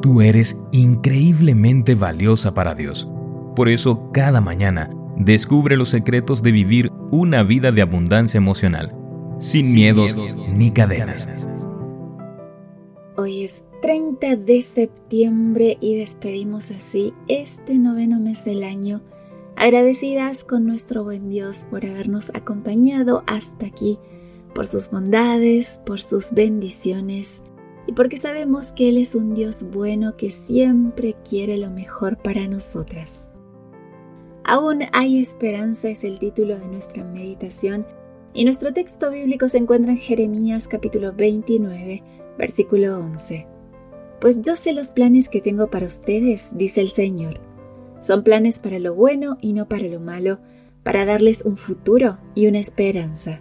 Tú eres increíblemente valiosa para Dios. Por eso, cada mañana, descubre los secretos de vivir una vida de abundancia emocional, sin, miedos, ni cadenas. Hoy es 30 de septiembre y despedimos así este noveno mes del año, agradecidas con nuestro buen Dios por habernos acompañado hasta aquí, por sus bondades, por sus bendiciones y porque sabemos que Él es un Dios bueno que siempre quiere lo mejor para nosotras. Aún hay esperanza es el título de nuestra meditación y nuestro texto bíblico se encuentra en Jeremías capítulo 29, versículo 11. Pues yo sé los planes que tengo para ustedes, dice el Señor. Son planes para lo bueno y no para lo malo, para darles un futuro y una esperanza.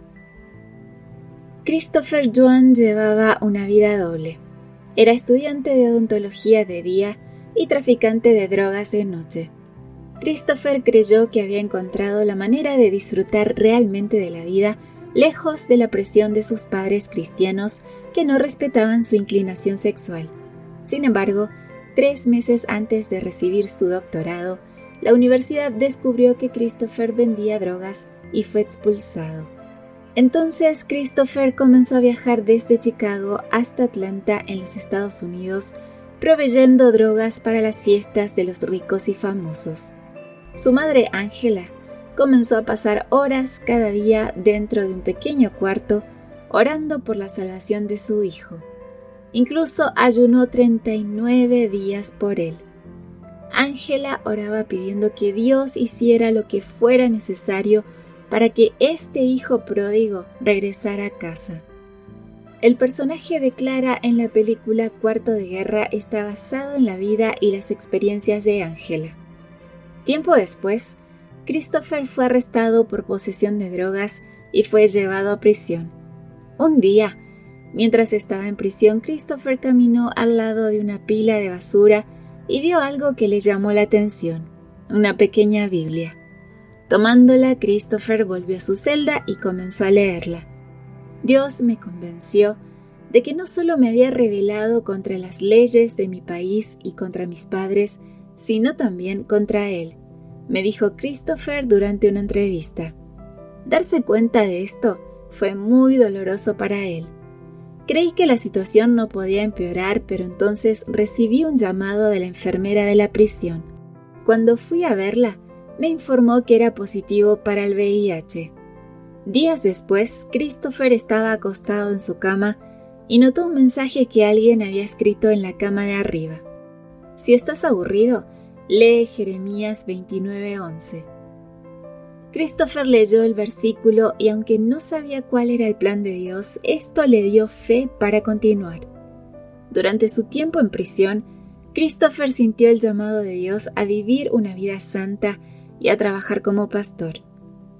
Christopher Joan llevaba una vida doble. Era estudiante de odontología de día y traficante de drogas de noche. Christopher creyó que había encontrado la manera de disfrutar realmente de la vida lejos de la presión de sus padres cristianos que no respetaban su inclinación sexual. Sin embargo, tres meses antes de recibir su doctorado, la universidad descubrió que Christopher vendía drogas y fue expulsado. Entonces Christopher comenzó a viajar desde Chicago hasta Atlanta en los Estados Unidos, proveyendo drogas para las fiestas de los ricos y famosos. Su madre Angela comenzó a pasar horas cada día dentro de un pequeño cuarto orando por la salvación de su hijo. Incluso ayunó 39 días por él. Ángela oraba pidiendo que Dios hiciera lo que fuera necesario para que este hijo pródigo regresara a casa. El personaje de Clara en la película Cuarto de Guerra está basado en la vida y las experiencias de Angela. Tiempo después, Christopher fue arrestado por posesión de drogas y fue llevado a prisión. Un día, mientras estaba en prisión, Christopher caminó al lado de una pila de basura y vio algo que le llamó la atención, una pequeña Biblia. Tomándola, Christopher volvió a su celda y comenzó a leerla. Dios me convenció de que no solo me había revelado contra las leyes de mi país y contra mis padres, sino también contra él, me dijo Christopher durante una entrevista. Darse cuenta de esto fue muy doloroso para él. Creí que la situación no podía empeorar, pero entonces recibí un llamado de la enfermera de la prisión. Cuando fui a verla, me informó que era positivo para el VIH. Días después, Christopher estaba acostado en su cama y notó un mensaje que alguien había escrito en la cama de arriba. Si estás aburrido, lee Jeremías 29:11. Christopher leyó el versículo y aunque no sabía cuál era el plan de Dios, esto le dio fe para continuar. Durante su tiempo en prisión, Christopher sintió el llamado de Dios a vivir una vida santa y a trabajar como pastor.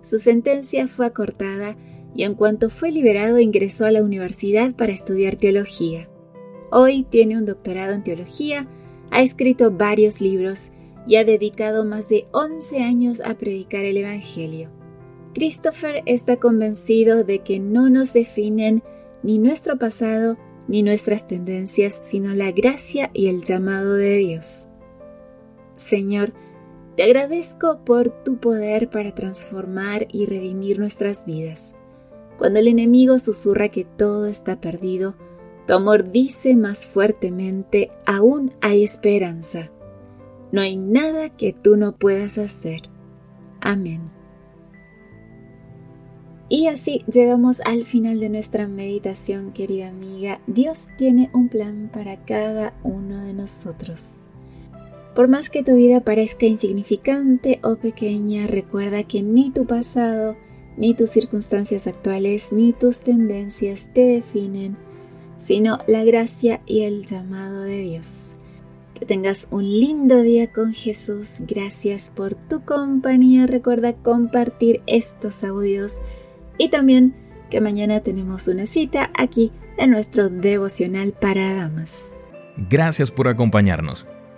Su sentencia fue acortada y en cuanto fue liberado ingresó a la universidad para estudiar teología. Hoy tiene un doctorado en teología, ha escrito varios libros y ha dedicado más de 11 años a predicar el Evangelio. Christopher está convencido de que no nos definen ni nuestro pasado ni nuestras tendencias, sino la gracia y el llamado de Dios. Señor, te agradezco por tu poder para transformar y redimir nuestras vidas. Cuando el enemigo susurra que todo está perdido, tu amor dice más fuertemente, aún hay esperanza. No hay nada que tú no puedas hacer. Amén. Y así llegamos al final de nuestra meditación, querida amiga. Dios tiene un plan para cada uno de nosotros. Por más que tu vida parezca insignificante o pequeña, recuerda que ni tu pasado, ni tus circunstancias actuales, ni tus tendencias te definen, sino la gracia y el llamado de Dios. Que tengas un lindo día con Jesús. Gracias por tu compañía. Recuerda compartir estos audios y también que mañana tenemos una cita aquí en nuestro devocional para damas. Gracias por acompañarnos.